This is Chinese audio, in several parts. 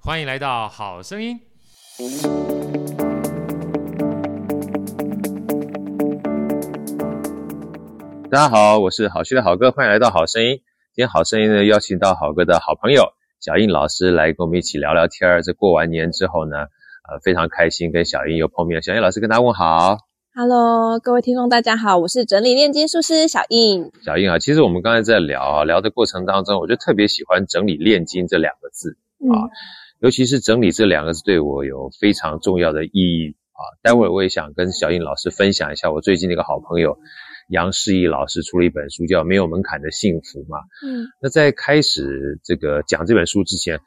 欢迎来到好声音。大家好，我是好趣的好哥，欢迎来到好声音。今天好声音呢，邀请到好哥的好朋友小印老师来跟我们一起聊聊天儿。这过完年之后呢，呃，非常开心跟小印又碰面。小印老师跟大家问好。Hello，各位听众，大家好，我是整理炼金术师小印。小印啊，其实我们刚才在聊啊，聊的过程当中，我就特别喜欢“整理炼金”这两个字、嗯、啊，尤其是“整理”这两个字对我有非常重要的意义啊。待会儿我也想跟小印老师分享一下，我最近的一个好朋友杨世义老师出了一本书，叫《没有门槛的幸福》嘛。嗯，那在开始这个讲这本书之前，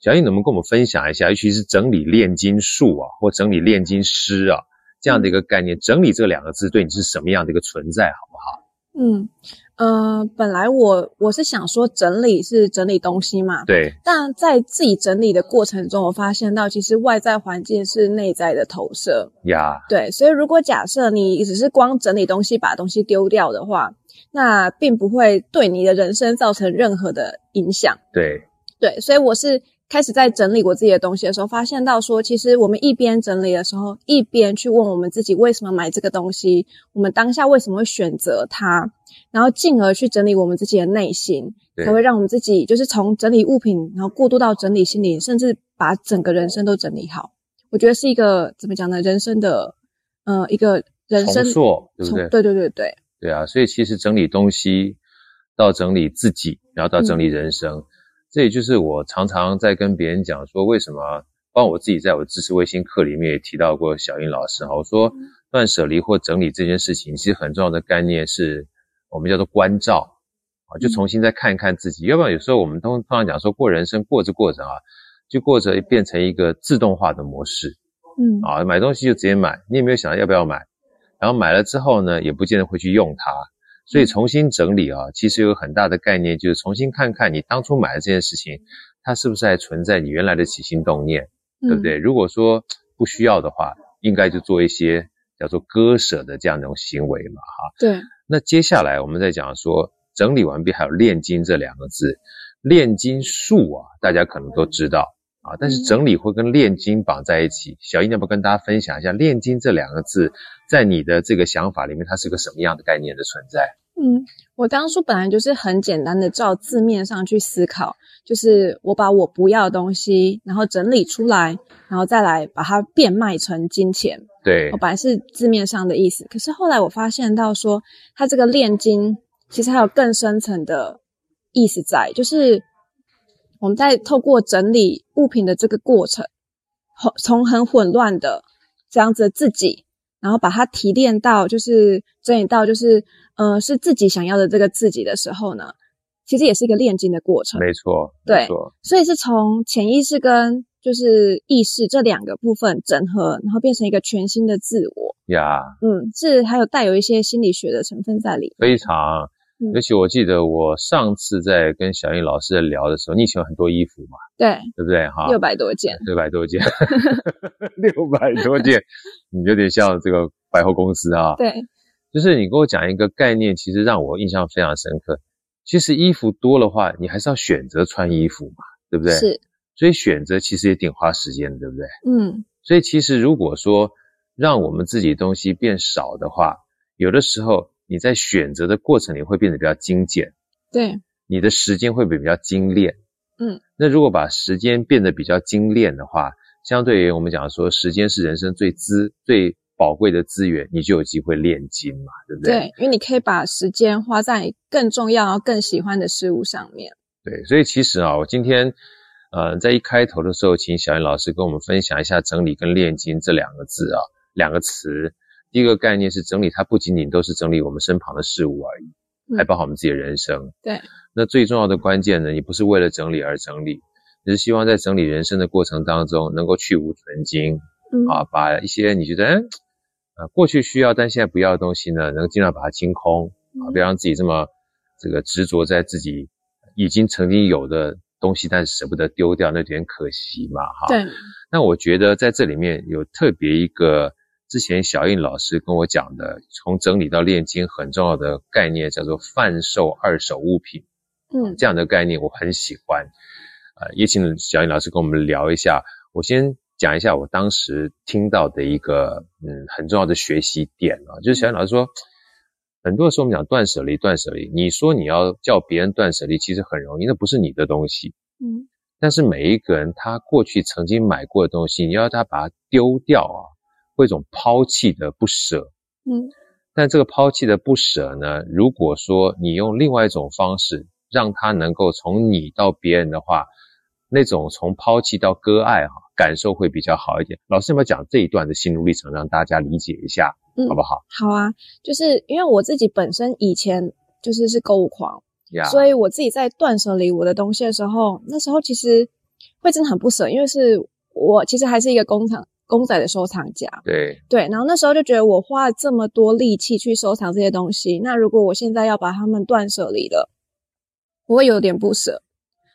小印能不能跟我们分享一下，尤其是整理炼金术啊，或整理炼金师啊？这样的一个概念，整理这两个字对你是什么样的一个存在，好不好？嗯，呃，本来我我是想说整理是整理东西嘛，对。但在自己整理的过程中，我发现到其实外在环境是内在的投射呀。对，所以如果假设你只是光整理东西，把东西丢掉的话，那并不会对你的人生造成任何的影响。对，对，所以我是。开始在整理我自己的东西的时候，发现到说，其实我们一边整理的时候，一边去问我们自己为什么买这个东西，我们当下为什么会选择它，然后进而去整理我们自己的内心，才会让我们自己就是从整理物品，然后过渡到整理心灵，甚至把整个人生都整理好。我觉得是一个怎么讲呢？人生的呃一个人生重塑，对不对？对对对对。对啊，所以其实整理东西到整理自己，然后到整理人生。嗯这也就是我常常在跟别人讲说，为什么，包括我自己在我的知识卫星课里面也提到过小英老师哈，我说断舍离或整理这件事情，其实很重要的概念是我们叫做关照啊，就重新再看一看自己，要不然有时候我们通通常讲说过人生过着过着啊，就过着变成一个自动化的模式，嗯。啊，买东西就直接买，你也没有想到要不要买，然后买了之后呢，也不见得会去用它。所以重新整理啊，其实有很大的概念，就是重新看看你当初买的这件事情，它是不是还存在你原来的起心动念，对不对？如果说不需要的话，应该就做一些叫做割舍的这样一种行为嘛，哈。对。那接下来我们再讲说，整理完毕还有炼金这两个字，炼金术啊，大家可能都知道啊，但是整理会跟炼金绑在一起。小英要不要跟大家分享一下炼金这两个字？在你的这个想法里面，它是个什么样的概念的存在？嗯，我当初本来就是很简单的照字面上去思考，就是我把我不要的东西，然后整理出来，然后再来把它变卖成金钱。对，我本来是字面上的意思，可是后来我发现到说，它这个炼金其实还有更深层的意思在，就是我们在透过整理物品的这个过程，从很混乱的这样子的自己。然后把它提炼到，就是整理到，就是呃，是自己想要的这个自己的时候呢，其实也是一个炼金的过程。没错，对，没错。所以是从潜意识跟就是意识这两个部分整合，然后变成一个全新的自我。呀，嗯，是还有带有一些心理学的成分在里面。非常。尤其我记得我上次在跟小英老师在聊的时候，你以前有很多衣服嘛？对，对不对？哈，六百多件，六百多件，六百多件，你有点像这个百货公司啊。对，就是你给我讲一个概念，其实让我印象非常深刻。其实衣服多的话，你还是要选择穿衣服嘛，对不对？是。所以选择其实也挺花时间的，对不对？嗯。所以其实如果说让我们自己东西变少的话，有的时候。你在选择的过程里会变得比较精简，对，你的时间会比较精炼，嗯，那如果把时间变得比较精炼的话，相对于我们讲说时间是人生最资最宝贵的资源，你就有机会炼金嘛，对不对？对，因为你可以把时间花在更重要、更喜欢的事物上面。对，所以其实啊，我今天呃在一开头的时候，请小燕老师跟我们分享一下整理跟炼金这两个字啊，两个词。第一个概念是整理，它不仅仅都是整理我们身旁的事物而已，还包括我们自己的人生。对。那最重要的关键呢，你不是为了整理而整理，你是希望在整理人生的过程当中，能够去芜存菁，嗯啊，把一些你觉得，呃，过去需要但现在不要的东西呢，能够尽量把它清空，啊，不要让自己这么这个执着在自己已经曾经有的东西，但是舍不得丢掉，那有点可惜嘛，哈。对。那我觉得在这里面有特别一个之前小印老师跟我讲的，从整理到炼金很重要的概念，叫做贩售二手物品。嗯，这样的概念我很喜欢。呃，也请小印老师跟我们聊一下。我先讲一下我当时听到的一个嗯很重要的学习点啊，就是小印老师说，很多时候我们讲断舍离，断舍离，你说你要叫别人断舍离，其实很容易，那不是你的东西。嗯。但是每一个人他过去曾经买过的东西，你要他把它丢掉啊，会有一种抛弃的不舍。嗯，但这个抛弃的不舍呢，如果说你用另外一种方式，让他能够从你到别人的话，那种从抛弃到割爱哈，感受会比较好一点。老师有没有讲这一段的心路历程，让大家理解一下，嗯，好不好？好啊，就是因为我自己本身以前就是是购物狂。所以我自己在断舍离我的东西的时候，那时候其实会真的很不舍，因为是我其实还是一个工厂公仔的收藏家。对对，然后那时候就觉得我花了这么多力气去收藏这些东西，那如果我现在要把它们断舍离了，我会有点不舍。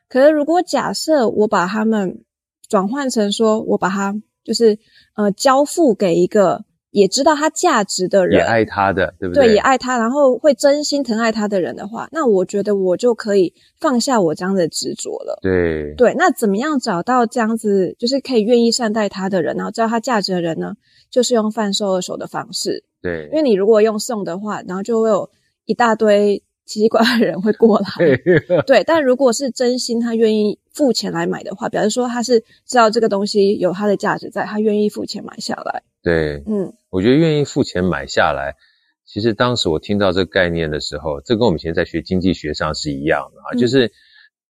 可是如果假设我把它们转换成说，我把它就是呃交付给一个。也知道他价值的人，也爱他的，对不对？对，也爱他，然后会真心疼爱他的人的话，那我觉得我就可以放下我这样的执着了。对对，那怎么样找到这样子就是可以愿意善待他的人，然后知道他价值的人呢？就是用贩售二手的方式。对，因为你如果用送的话，然后就会有一大堆奇奇怪怪的人会过来。对，但如果是真心他愿意付钱来买的话，表示说他是知道这个东西有它的价值在，他愿意付钱买下来。对，嗯。我觉得愿意付钱买下来，其实当时我听到这个概念的时候，这跟我们以前在学经济学上是一样的啊，嗯、就是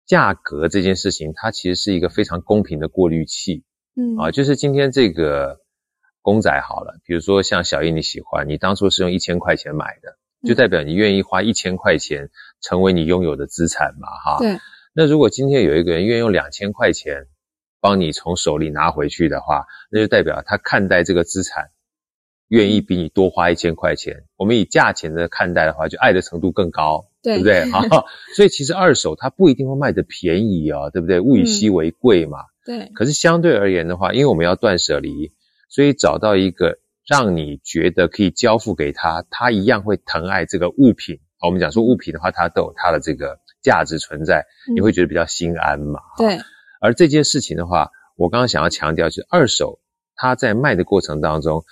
价格这件事情，它其实是一个非常公平的过滤器。嗯啊，就是今天这个公仔好了，比如说像小印你喜欢，你当初是用一千块钱买的，就代表你愿意花一千块钱成为你拥有的资产嘛，哈。对。那如果今天有一个人愿意用两千块钱帮你从手里拿回去的话，那就代表他看待这个资产。愿意比你多花一千块钱，我们以价钱的看待的话，就爱的程度更高，对，对不对？好，所以其实二手它不一定会卖得便宜啊，对不对？物以稀为贵嘛，嗯、对。可是相对而言的话，因为我们要断舍离，所以找到一个让你觉得可以交付给他，他一样会疼爱这个物品。我们讲说物品的话，它都有它的这个价值存在，你会觉得比较心安嘛。嗯、对。而这件事情的话，我刚刚想要强调，就是二手它在卖的过程当中。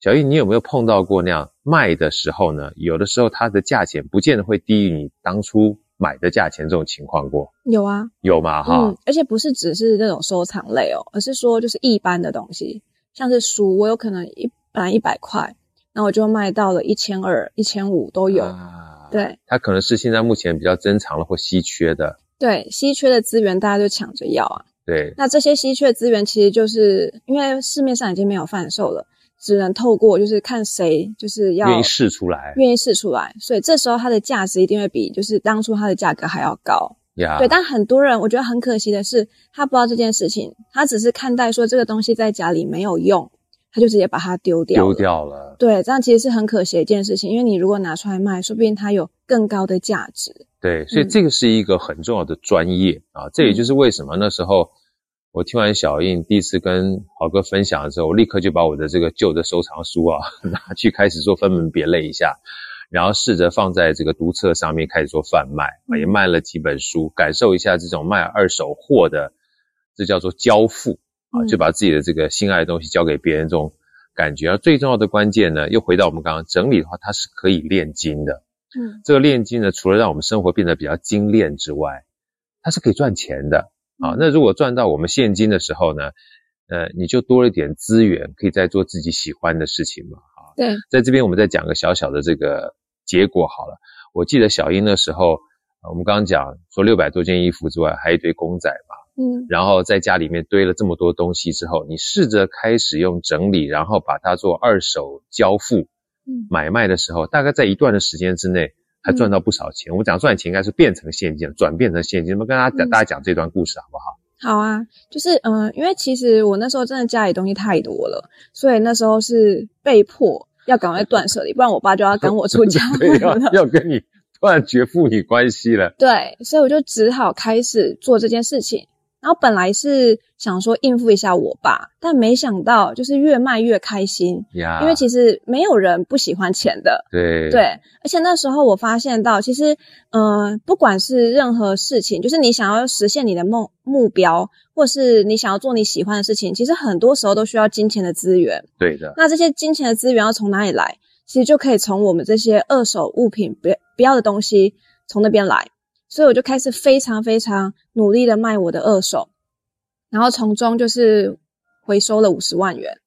小易，你有没有碰到过那样卖的时候呢？有的时候它的价钱不见得会低于你当初买的价钱，这种情况过？有啊，有嘛哈、嗯，而且不是只是那种收藏类哦，而是说就是一般的东西，像是书，我有可能一本来一百块，那我就卖到了一千二、一千五都有。啊、对，它可能是现在目前比较珍藏了或稀缺的。对，稀缺的资源大家就抢着要啊。对，那这些稀缺资源其实就是因为市面上已经没有贩售了。只能透过就是看谁就是要愿意试出来，愿意试出来，所以这时候它的价值一定会比就是当初它的价格还要高。呀，对，但很多人我觉得很可惜的是，他不知道这件事情，他只是看待说这个东西在家里没有用，他就直接把它丢掉，丢掉了。对，这样其实是很可惜的一件事情，因为你如果拿出来卖，说不定它有更高的价值。对，所以这个是一个很重要的专业、嗯、啊，这也就是为什么那时候。我听完小印第一次跟豪哥分享的时候，我立刻就把我的这个旧的收藏书啊 拿去开始做分门别类一下，然后试着放在这个读册上面开始做贩卖啊，也卖了几本书，感受一下这种卖二手货的，这叫做交付啊，就把自己的这个心爱的东西交给别人这种感觉。而最重要的关键呢，又回到我们刚刚整理的话，它是可以炼金的。嗯，这个炼金呢，除了让我们生活变得比较精炼之外，它是可以赚钱的。啊，那如果赚到我们现金的时候呢，呃，你就多了一点资源，可以再做自己喜欢的事情嘛。啊，对，在这边我们再讲个小小的这个结果好了。我记得小英的时候，我们刚刚讲说六百多件衣服之外，还有一堆公仔嘛。嗯。然后在家里面堆了这么多东西之后，你试着开始用整理，然后把它做二手交付，嗯，买卖的时候，大概在一段的时间之内。还赚到不少钱。嗯、我讲赚钱应该是变成现金，转变成现金。我们跟大家讲，大家讲这段故事好不好？好啊，就是嗯、呃，因为其实我那时候真的家里东西太多了，所以那时候是被迫要赶快断舍离，不然我爸就要赶我出家 门了，要 要跟你断绝父女关系了。对，所以我就只好开始做这件事情。然后本来是想说应付一下我爸，但没想到就是越卖越开心呀。因为其实没有人不喜欢钱的，对对。而且那时候我发现到，其实嗯、呃，不管是任何事情，就是你想要实现你的梦目标，或是你想要做你喜欢的事情，其实很多时候都需要金钱的资源。对的。那这些金钱的资源要从哪里来？其实就可以从我们这些二手物品不不要的东西从那边来。所以我就开始非常非常努力的卖我的二手，然后从中就是回收了五十万元。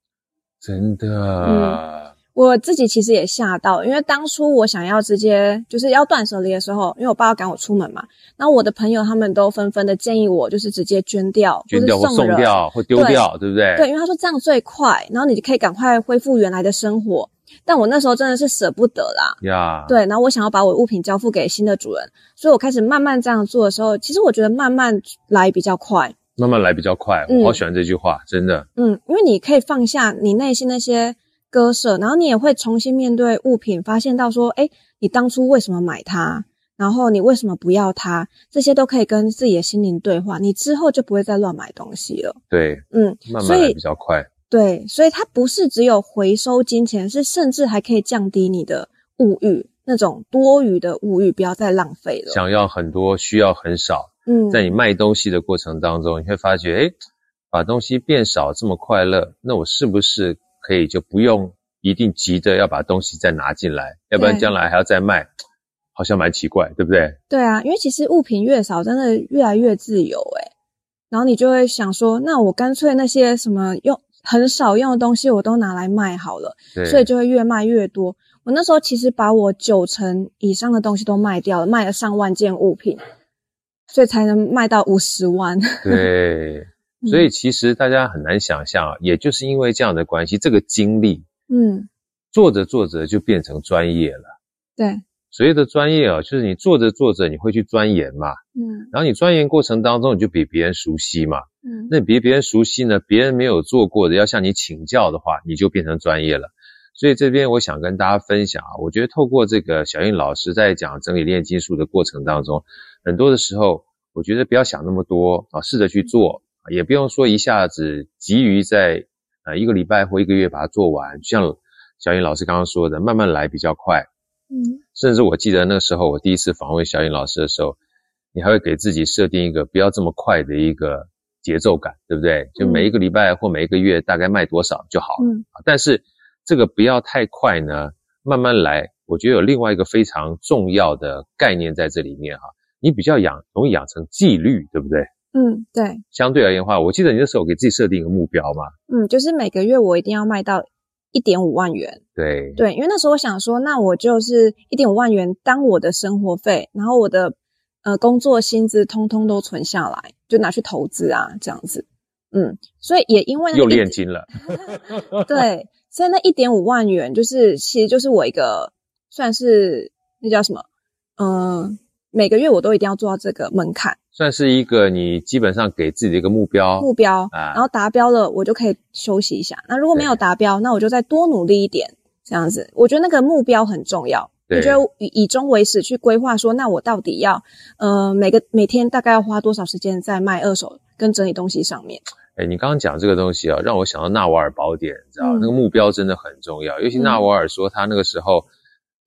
真的？嗯，我自己其实也吓到，因为当初我想要直接就是要断舍离的时候，因为我爸要赶我出门嘛，然后我的朋友他们都纷纷的建议我，就是直接捐掉，捐掉或送掉或丢掉，对不对？对，因为他说这样最快，然后你就可以赶快恢复原来的生活。但我那时候真的是舍不得啦，呀、对，然后我想要把我的物品交付给新的主人，所以我开始慢慢这样做的时候，其实我觉得慢慢来比较快，慢慢来比较快，我好喜欢这句话，嗯、真的，嗯，因为你可以放下你内心那些割舍，然后你也会重新面对物品，发现到说，哎，你当初为什么买它，然后你为什么不要它，这些都可以跟自己的心灵对话，你之后就不会再乱买东西了，对，嗯，慢慢来比较快。对，所以它不是只有回收金钱，是甚至还可以降低你的物欲，那种多余的物欲，不要再浪费了。想要很多，需要很少。嗯，在你卖东西的过程当中，你会发觉，诶，把东西变少这么快乐，那我是不是可以就不用一定急着要把东西再拿进来，要不然将来还要再卖，好像蛮奇怪，对不对？对啊，因为其实物品越少，真的越来越自由，诶，然后你就会想说，那我干脆那些什么用。很少用的东西我都拿来卖好了，所以就会越卖越多。我那时候其实把我九成以上的东西都卖掉了，卖了上万件物品，所以才能卖到五十万。对，所以其实大家很难想象，也就是因为这样的关系，这个经历，嗯，做着做着就变成专业了。对。所谓的专业啊，就是你做着做着，你会去钻研嘛，嗯，然后你钻研过程当中，你就比别人熟悉嘛，嗯，那比别人熟悉呢，别人没有做过的，要向你请教的话，你就变成专业了。所以这边我想跟大家分享啊，我觉得透过这个小英老师在讲整理炼金术的过程当中，很多的时候，我觉得不要想那么多啊，试着去做，也不用说一下子急于在呃一个礼拜或一个月把它做完，像小英老师刚刚说的，慢慢来比较快。嗯，甚至我记得那个时候，我第一次访问小颖老师的时候，你还会给自己设定一个不要这么快的一个节奏感，对不对？就每一个礼拜或每一个月大概卖多少就好了。嗯，但是这个不要太快呢，慢慢来。我觉得有另外一个非常重要的概念在这里面哈，你比较养容易养成纪律，对不对？嗯，对。相对而言的话，我记得你那时候给自己设定一个目标嘛。嗯，就是每个月我一定要卖到。一点五万元，对。对，因为那时候我想说，那我就是一点五万元当我的生活费，然后我的呃工作薪资通通都存下来，就拿去投资啊，这样子，嗯，所以也因为又炼 金了，对，所以那一点五万元就是其实就是我一个算是那叫什么，嗯、呃，每个月我都一定要做到这个门槛。算是一个你基本上给自己的一个目标，目标啊，然后达标了，我就可以休息一下。那如果没有达标，那我就再多努力一点，这样子。我觉得那个目标很重要。我觉得以以终为始去规划，说那我到底要呃每个每天大概要花多少时间在卖二手跟整理东西上面？哎，你刚刚讲这个东西啊，让我想到纳瓦尔宝典，你知道、嗯、那个目标真的很重要。尤其纳瓦尔说他那个时候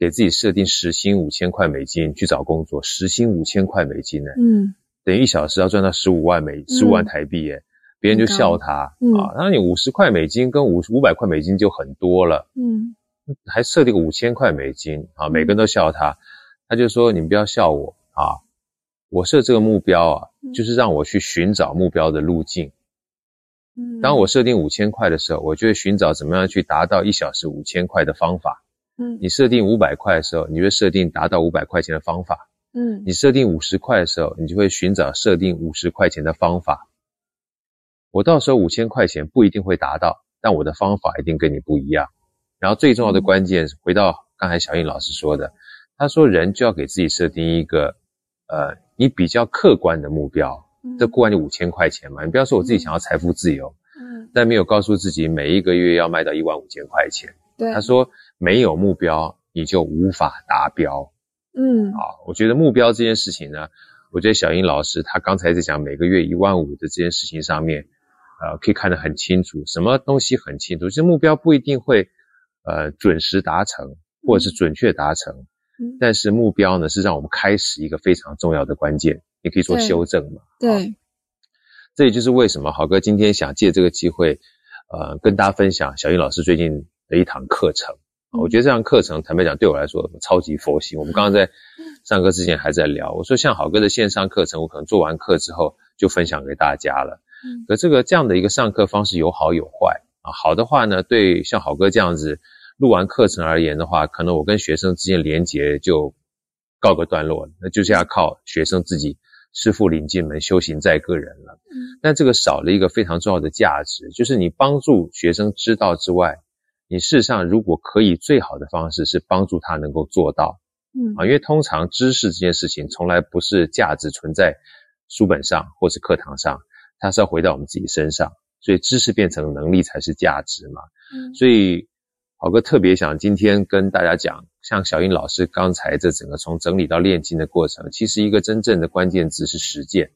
给自己设定时薪五千块美金去找工作，时薪五千块美金呢，嗯。等于一小时要赚到十五万美十五万台币耶，嗯，别人就笑他，嗯，啊，那你五十块美金跟五五百块美金就很多了，嗯，还设定个五千块美金啊，每个人都笑他，他就说，你们不要笑我啊，我设这个目标啊，就是让我去寻找目标的路径，嗯，当我设定五千块的时候，我就会寻找怎么样去达到一小时五千块的方法，嗯，你设定五百块的时候，你就设定达到五百块钱的方法。嗯，你设定五十块的时候，你就会寻找设定五十块钱的方法。我到时候五千块钱不一定会达到，但我的方法一定跟你不一样。然后最重要的关键是回到刚才小印老师说的，他说人就要给自己设定一个呃，你比较客观的目标，这过完就五千块钱嘛。你不要说我自己想要财富自由，嗯，但没有告诉自己每一个月要卖到一万五千块钱。对，他说没有目标你就无法达标。嗯，啊，我觉得目标这件事情呢，我觉得小英老师他刚才在讲每个月一万五的这件事情上面，呃，可以看得很清楚，什么东西很清楚，这目标不一定会呃准时达成，或者是准确达成，嗯，但是目标呢是让我们开始一个非常重要的关键，你可以做修正嘛。对，这也就是为什么豪哥今天想借这个机会，呃，跟大家分享小英老师最近的一堂课程。我觉得这堂课程，坦白讲，对我来说超级佛系。我们刚刚在上课之前还在聊，我说像好哥的线上课程，我可能做完课之后就分享给大家了。嗯，可这个这样的一个上课方式有好有坏啊。好的话呢，对像好哥这样子录完课程而言的话，可能我跟学生之间连结就告个段落了，那就是要靠学生自己师傅领进门，修行在个人了。嗯，但这个少了一个非常重要的价值，就是你帮助学生知道之外。你事实上，如果可以，最好的方式是帮助他能够做到，嗯啊，因为通常知识这件事情从来不是价值存在书本上或是课堂上，它是要回到我们自己身上，所以知识变成能力才是价值嘛。嗯，所以好哥特别想今天跟大家讲，像小英老师刚才这整个从整理到炼金的过程，其实一个真正的关键字是实践，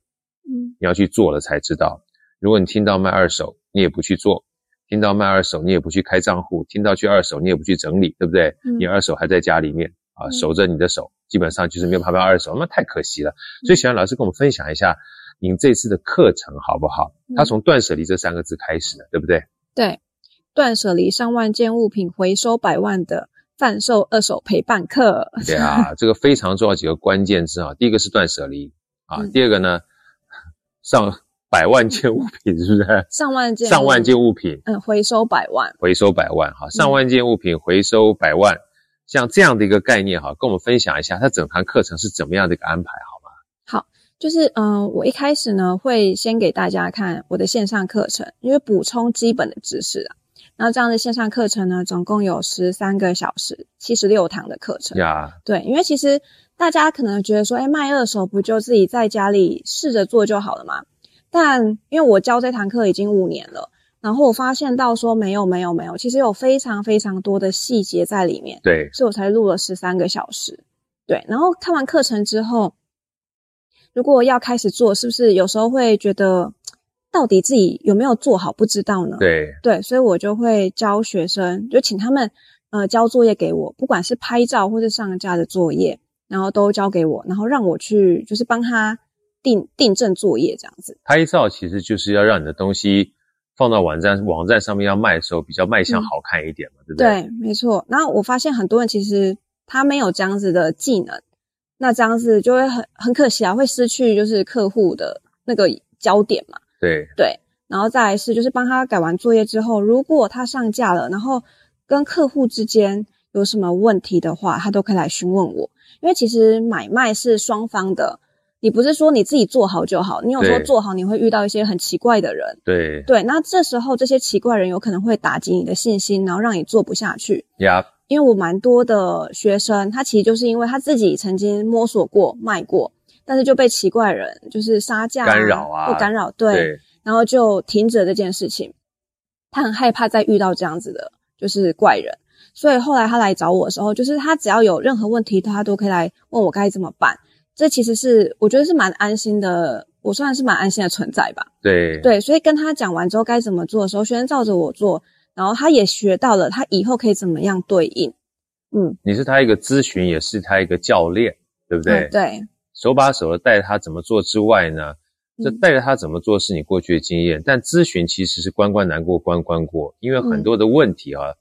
嗯，你要去做了才知道。如果你听到卖二手，你也不去做。听到卖二手，你也不去开账户；听到去二手，你也不去整理，对不对？嗯、你二手还在家里面啊，守着你的手，基本上就是没有办法卖二手，那太可惜了。所以，小英老师跟我们分享一下您这次的课程好不好？他从断舍离这三个字开始的，对不对？对，断舍离上万件物品，回收百万的贩售二手陪伴课。对啊，这个非常重要几个关键字啊，第一个是断舍离啊，嗯、第二个呢，上。百万件物品是不是？上万件，上万件物品，嗯，回收百万，回收百万，哈，上万件物品回收百万，嗯、像这样的一个概念，哈，跟我们分享一下，它整堂课程是怎么样的一个安排，好吗？好，就是，嗯、呃，我一开始呢，会先给大家看我的线上课程，因为补充基本的知识啊。然后这样的线上课程呢，总共有十三个小时，七十六堂的课程。呀，对，因为其实大家可能觉得说，哎，卖二手不就自己在家里试着做就好了吗？但因为我教这堂课已经五年了，然后我发现到说没有没有没有，其实有非常非常多的细节在里面。对，所以我才录了十三个小时。对，然后看完课程之后，如果要开始做，是不是有时候会觉得到底自己有没有做好不知道呢？对对，所以我就会教学生，就请他们呃交作业给我，不管是拍照或是上架的作业，然后都交给我，然后让我去就是帮他。订订正作业这样子，拍照其实就是要让你的东西放到网站网站上面要卖的时候比较卖相好看一点嘛，嗯、对不对？对，没错。然后我发现很多人其实他没有这样子的技能，那这样子就会很很可惜啊，会失去就是客户的那个焦点嘛。对对。然后再来是就是帮他改完作业之后，如果他上架了，然后跟客户之间有什么问题的话，他都可以来询问我，因为其实买卖是双方的。你不是说你自己做好就好，你有时候做好，你会遇到一些很奇怪的人。对对，那这时候这些奇怪人有可能会打击你的信心，然后让你做不下去。呀 Yep，因为我蛮多的学生，他其实就是因为他自己曾经摸索过卖过，但是就被奇怪人就是杀价、干扰啊，不干扰，对，对然后就停止了这件事情。他很害怕再遇到这样子的，就是怪人，所以后来他来找我的时候，就是他只要有任何问题，他都可以来问我该怎么办。这其实是我觉得是蛮安心的，我算是蛮安心的存在吧。对对，所以跟他讲完之后该怎么做的时候，学生照着我做，然后他也学到了，他以后可以怎么样对应。嗯，你是他一个咨询，也是他一个教练，对不对？嗯、对，手把手的带他怎么做之外呢，这带着他怎么做是你过去的经验，嗯、但咨询其实是关关难过关关过，因为很多的问题啊，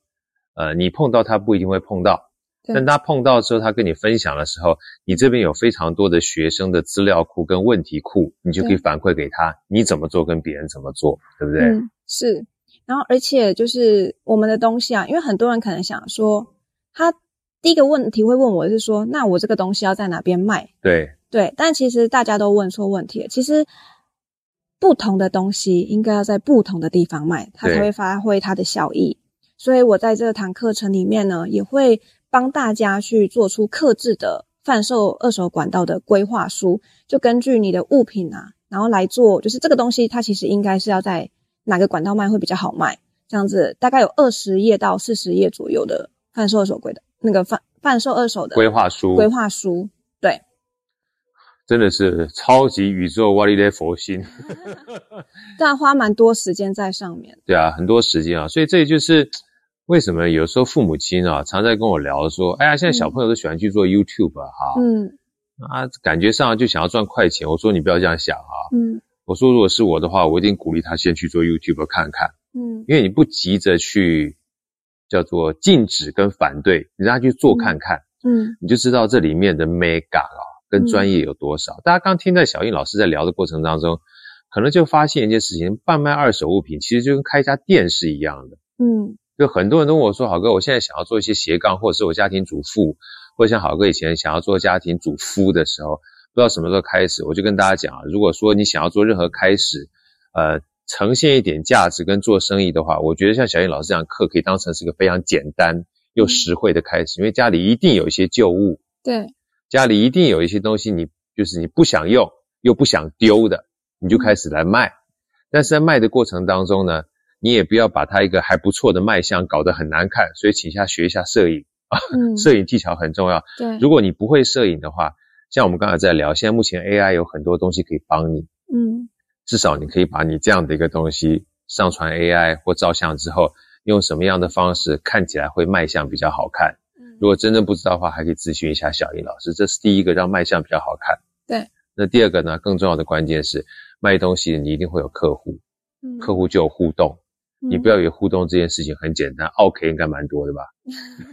嗯、呃，你碰到他不一定会碰到。但他碰到之后，他跟你分享的时候，你这边有非常多的学生的资料库跟问题库，你就可以反馈给他，你怎么做跟别人怎么做，对不对？嗯，是。然后，而且就是我们的东西啊，因为很多人可能想说，他第一个问题会问我是说，那我这个东西要在哪边卖？对对，但其实大家都问错问题了。其实不同的东西应该要在不同的地方卖，它才会发挥它的效益。所以我在这堂课程里面呢，也会。帮大家去做出克制的贩售二手管道的规划书，就根据你的物品啊，然后来做，就是这个东西它其实应该是要在哪个管道卖会比较好卖，这样子大概有二十页到四十页左右的贩售二手柜的那个贩贩售二手的规划书，规划书，对，真的是超级宇宙哇哩咧佛心，但花蛮多时间在上面，对啊，很多时间啊，所以这就是。为什么有时候父母亲啊，常在跟我聊说，哎呀，现在小朋友都喜欢去做 YouTube 啊，哈，嗯，啊，感觉上就想要赚快钱。我说你不要这样想啊，嗯，我说如果是我的话，我一定鼓励他先去做 YouTube 看看，嗯，因为你不急着去叫做禁止跟反对，你让他去做看看，嗯，你就知道这里面的 mega 啊跟专业有多少。嗯、大家刚听在小印老师在聊的过程当中，可能就发现一件事情：贩卖二手物品其实就跟开一家店是一样的，嗯。就很多人都问我说：“好哥，我现在想要做一些斜杠，或者是我家庭主妇，或者像好哥以前想要做家庭主夫的时候，不知道什么时候开始。”我就跟大家讲啊，如果说你想要做任何开始，呃，呈现一点价值跟做生意的话，我觉得像小英老师这样课可以当成是一个非常简单又实惠的开始，因为家里一定有一些旧物，对，家里一定有一些东西你就是你不想用又不想丢的，你就开始来卖。但是在卖的过程当中呢，你也不要把它一个还不错的卖相搞得很难看，所以请下学一下摄影啊，嗯，摄影技巧很重要。对，如果你不会摄影的话，像我们刚才在聊，现在目前 AI 有很多东西可以帮你，嗯，至少你可以把你这样的一个东西上传 AI 或照相之后，用什么样的方式看起来会卖相比较好看。嗯，如果真的不知道的话，还可以咨询一下小英老师，这是第一个让卖相比较好看。对，那第二个呢，更重要的关键是卖东西你一定会有客户，嗯，客户就有互动。你不要以为互动这件事情很简单，OK 应该蛮多的吧？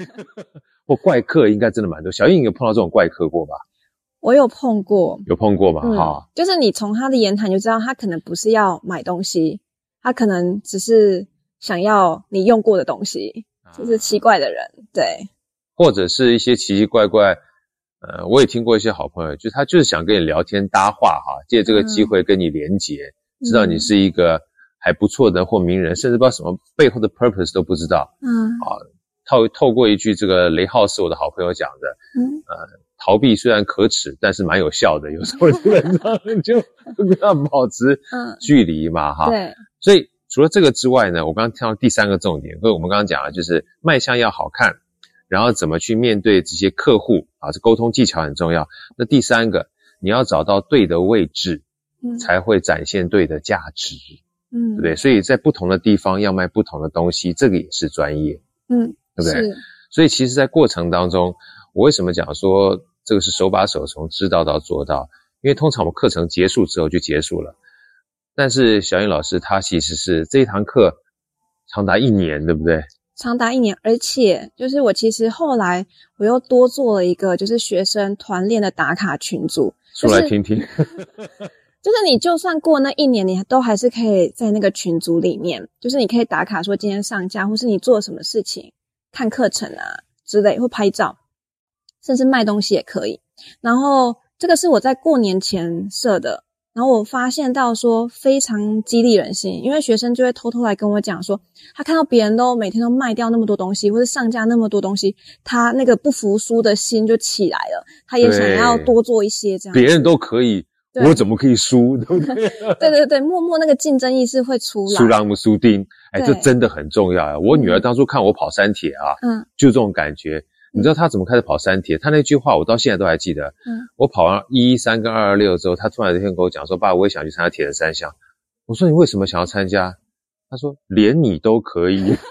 或怪客应该真的蛮多。小英有碰到这种怪客过吧？我有碰过，有碰过吗？哈、嗯，就是你从他的言谈就知道，他可能不是要买东西，他可能只是想要你用过的东西，就是奇怪的人，对。或者是一些奇奇怪怪，呃，我也听过一些好朋友，就他就是想跟你聊天搭话哈，借这个机会跟你连接，嗯、知道你是一个。还不错的或名人，甚至不知道什么背后的 purpose 都不知道。嗯，啊，透透过一句这个雷浩是我的好朋友讲的。嗯，呃，逃避虽然可耻，但是蛮有效的。有时候基本上 就跟他保持距离嘛，哈。对。所以除了这个之外呢，我刚刚听到第三个重点，所以我们刚刚讲了，就是卖相要好看，然后怎么去面对这些客户啊，这沟通技巧很重要。那第三个，你要找到对的位置，嗯，才会展现对的价值。嗯，对不对？所以在不同的地方要卖不同的东西，这个也是专业，嗯，对不对？是。所以其实，在过程当中，我为什么讲说这个是手把手从知道到做到？因为通常我们课程结束之后就结束了，但是小英老师他其实是这一堂课长达一年，对不对？长达一年，而且就是我其实后来我又多做了一个，就是学生团练的打卡群组，说来听听。就是你就算过那一年，你都还是可以在那个群组里面，就是你可以打卡说今天上架，或是你做什么事情，看课程啊之类，或拍照，甚至卖东西也可以。然后这个是我在过年前设的，然后我发现到说非常激励人心，因为学生就会偷偷来跟我讲说，他看到别人都每天都卖掉那么多东西，或是上架那么多东西，他那个不服输的心就起来了，他也想要多做一些这样。别人都可以。我怎么可以输，对不对？对对对，默默那个竞争意识会出来。输让不输丁，哎，这真的很重要啊！我女儿当初看我跑三铁啊，嗯，就这种感觉。你知道她怎么开始跑三铁？她那句话我到现在都还记得。嗯，我跑完一一三跟二二六之后，她突然有一天跟我讲说：“爸，我也想去参加铁人三项。”我说：“你为什么想要参加？”她说：“连你都可以。”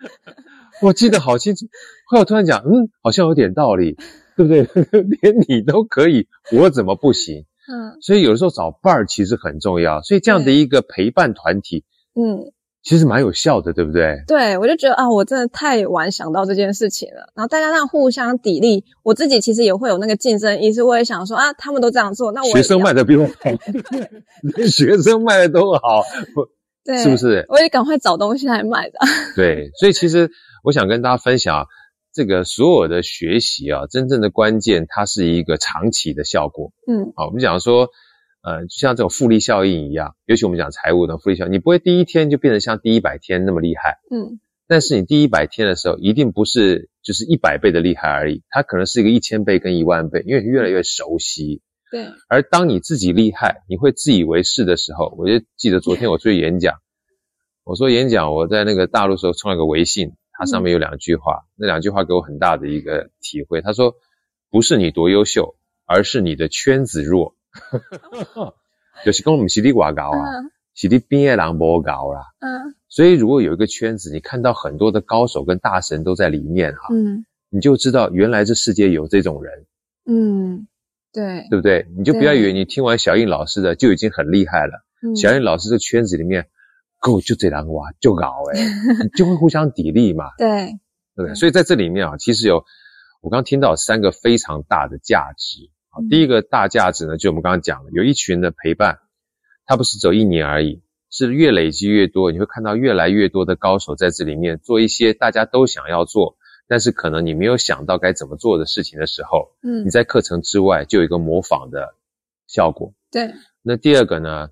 我记得好清楚。后来我突然讲，嗯，好像有点道理。对不对？连你都可以，我怎么不行？嗯，所以有的时候找伴儿其实很重要。所以这样的一个陪伴团体，嗯，其实蛮有效的，对不对？对，我就觉得啊，我真的太晚想到这件事情了。然后大家这样互相砥砺，我自己其实也会有那个竞争意识。我也想说啊，他们都这样做，那我学生卖的比我好，连学生卖的都好，对，是不是？我也赶快找东西来卖的。对，所以其实我想跟大家分享。这个所有的学习啊，真正的关键，它是一个长期的效果。嗯，好，我们讲说，呃，就像这种复利效应一样，尤其我们讲财务的复利效应，你不会第一天就变得像第一百天那么厉害。嗯，但是你第一百天的时候，一定不是就是一百倍的厉害而已，它可能是一个一千倍跟一万倍，因为你越来越熟悉。对。而当你自己厉害，你会自以为是的时候，我就记得昨天我出去演讲，我说演讲我在那个大陆时候创了个微信，它上面有两句话，嗯、那两句话给我很大的一个体会。他说，不是你多优秀，而是你的圈子弱。就是讲不是你外高啊，西地边的狼不高啦。嗯。所以如果有一个圈子，你看到很多的高手跟大神都在里面哈，嗯，你就知道原来这世界有这种人。嗯，对，对不对？你就不要以为你听完小印老师的就已经很厉害了。嗯、小印老师这圈子里面，够就这两个哇，就搞诶 就会互相砥砺嘛。对，对不对？所以在这里面啊，其实有我刚刚听到三个非常大的价值。好，第一个大价值呢，就我们刚刚讲的，有一群的陪伴，它不是走一年而已，是越累积越多，你会看到越来越多的高手在这里面做一些大家都想要做，但是可能你没有想到该怎么做的事情的时候，嗯，你在课程之外就有一个模仿的效果。对。那第二个呢，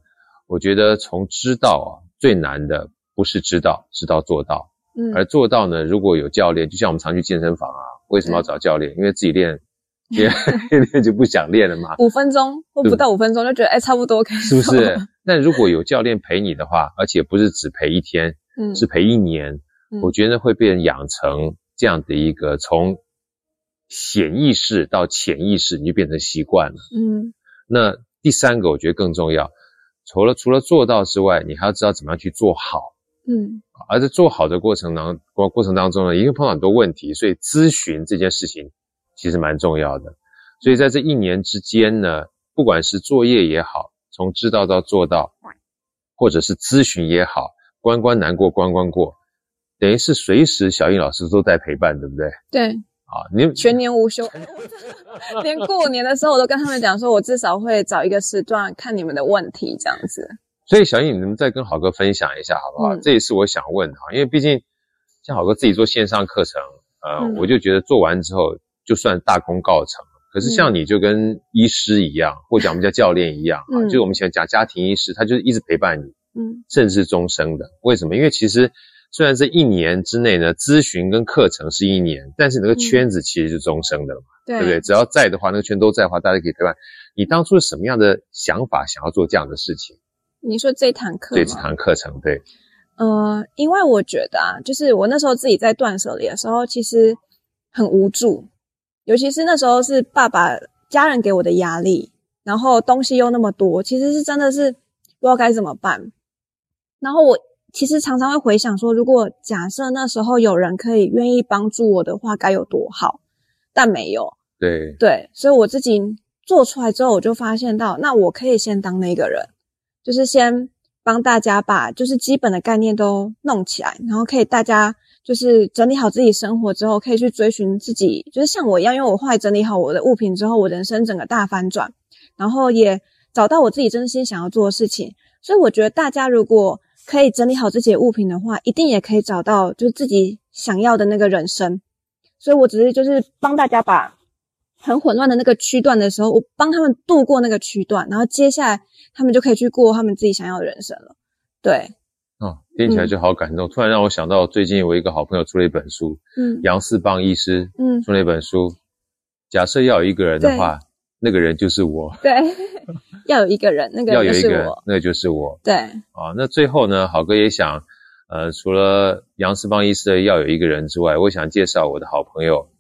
我觉得从知道啊，最难的不是知道，知道做到。嗯。而做到呢，如果有教练，就像我们常去健身房啊，为什么要找教练？因为自己练。练练就不想练了嘛？五分钟或不到五分钟就觉得哎，差不多可以。是不是？但如果有教练陪你的话，而且不是只陪一天，嗯，是陪一年，嗯，我觉得会被人养成这样的一个从显意识到潜意识，你就变成习惯了。嗯。那第三个我觉得更重要，除了除了做到之外，你还要知道怎么样去做好。嗯。而在做好的过程当过过程当中呢，一定碰到很多问题，所以咨询这件事情。其实蛮重要的，所以在这一年之间呢，不管是作业也好，从知道到做到，或者是咨询也好，关关难过关关过，等于是随时小印老师都在陪伴，对不对？对。啊，你全年无休，连过年的时候我都跟他们讲说，我至少会找一个时段看你们的问题，这样子。所以小英，你能再跟好哥分享一下好不好？嗯、这也是我想问哈，因为毕竟像好哥自己做线上课程，呃，嗯、我就觉得做完之后。就算大功告成，可是像你就跟医师一样，嗯、或者我们叫教练一样 啊，嗯、就是我们喜欢讲家庭医师，他就是一直陪伴你，嗯，甚至终生的。为什么？因为其实虽然这一年之内呢，咨询跟课程是一年，但是那个圈子其实是终生的嘛，嗯、对不对？只要在的话，那个圈都在的话，大家可以陪伴。你当初是什么样的想法，想要做这样的事情？你说这堂课？对，这堂课程，对。呃，因为我觉得啊，就是我那时候自己在断舍离的时候，其实很无助。尤其是那时候是爸爸家人给我的压力，然后东西又那么多，其实是真的是不知道该怎么办。然后我其实常常会回想说，如果假设那时候有人可以愿意帮助我的话，该有多好。但没有。对对，所以我自己做出来之后，我就发现到，那我可以先当那个人，就是先帮大家把就是基本的概念都弄起来，然后可以大家。就是整理好自己生活之后，可以去追寻自己，就是像我一样，因为我后来整理好我的物品之后，我人生整个大翻转，然后也找到我自己真心想要做的事情。所以我觉得大家如果可以整理好自己的物品的话，一定也可以找到就是自己想要的那个人生。所以我只是就是帮大家把很混乱的那个区段的时候，我帮他们度过那个区段，然后接下来他们就可以去过他们自己想要的人生了。对。哦，听起来就好感动，嗯、突然让我想到最近我一个好朋友出了一本书，嗯，杨四棒医师，嗯，出了一本书。假设要有一个人的话，对那个人就是我。对，要有一个人，那个人就是我，那个就是我。对，啊，那最后呢，好哥也想，呃，除了杨思邦医师的要有一个人之外，我想介绍我的好朋友，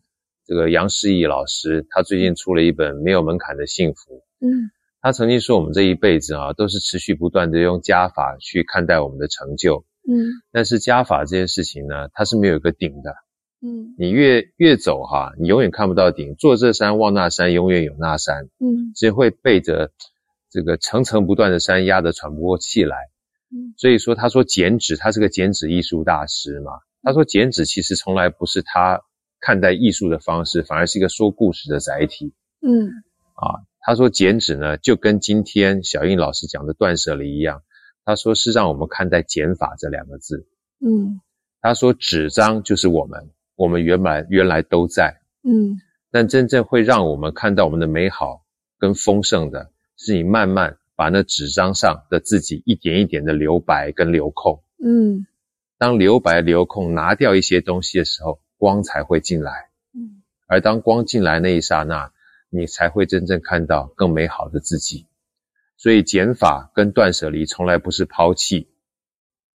这个杨世义老师，他最近出了一本《没有门槛的幸福》。嗯。他曾经说：“我们这一辈子啊，都是持续不断的用加法去看待我们的成就。嗯，但是加法这件事情呢，它是没有一个顶的。嗯，你越越走哈，你永远看不到顶。坐这山望那山，永远有那山。嗯，只会背着这个层层不断的山压得喘不过气来。嗯，所以说他说剪纸，他是个剪纸艺术大师嘛。他说剪纸其实从来不是他看待艺术的方式，反而是一个说故事的载体。嗯，啊。”他说：“剪纸呢，就跟今天小印老师讲的断舍离一样。他说是让我们看待减法这两个字。嗯，他说纸张就是我们，我们原来原来都在。嗯，但真正会让我们看到我们的美好跟丰盛的，是你慢慢把那纸张上的自己一点一点的留白跟留空。嗯，当留白留空拿掉一些东西的时候，光才会进来。嗯，而当光进来那一刹那。”你才会真正看到更美好的自己。所以减法跟断舍离从来不是抛弃，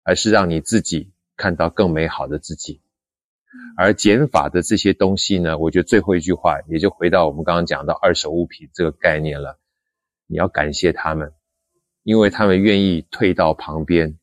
而是让你自己看到更美好的自己。而减法的这些东西呢，我觉得最后一句话也就回到我们刚刚讲到二手物品这个概念了。你要感谢他们，因为他们愿意退到旁边，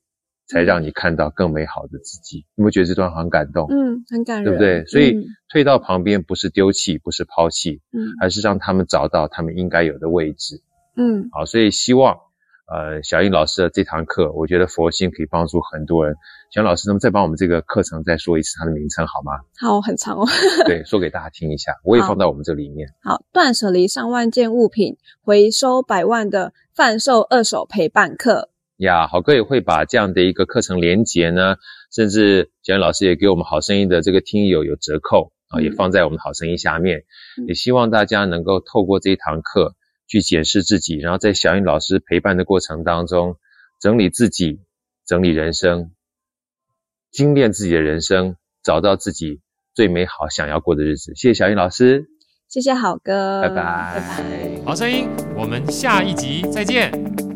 才让你看到更美好的自己。有没有觉得这段很感动？嗯，很感人，对不对？所以退到旁边不是丢弃，不是抛弃，嗯，而是让他们找到他们应该有的位置。嗯，好，所以希望。呃，小英老师的这堂课，我觉得佛心可以帮助很多人。小英老师，能不能再帮我们这个课程再说一次它的名称好吗？好，很长哦。对，说给大家听一下，我也放到我们这里面。好，断舍离上万件物品，回收百万的贩售二手陪伴课。呀，好哥也会把这样的一个课程连接呢，甚至小英老师也给我们好声音的这个听友有折扣啊，也放在我们好声音下面。嗯、也希望大家能够透过这一堂课。去检视自己，然后在小英老师陪伴的过程当中，整理自己，整理人生，精炼自己的人生，找到自己最美好想要过的日子。谢谢小英老师，谢谢好哥，拜拜，拜拜。好声音，我们下一集再见。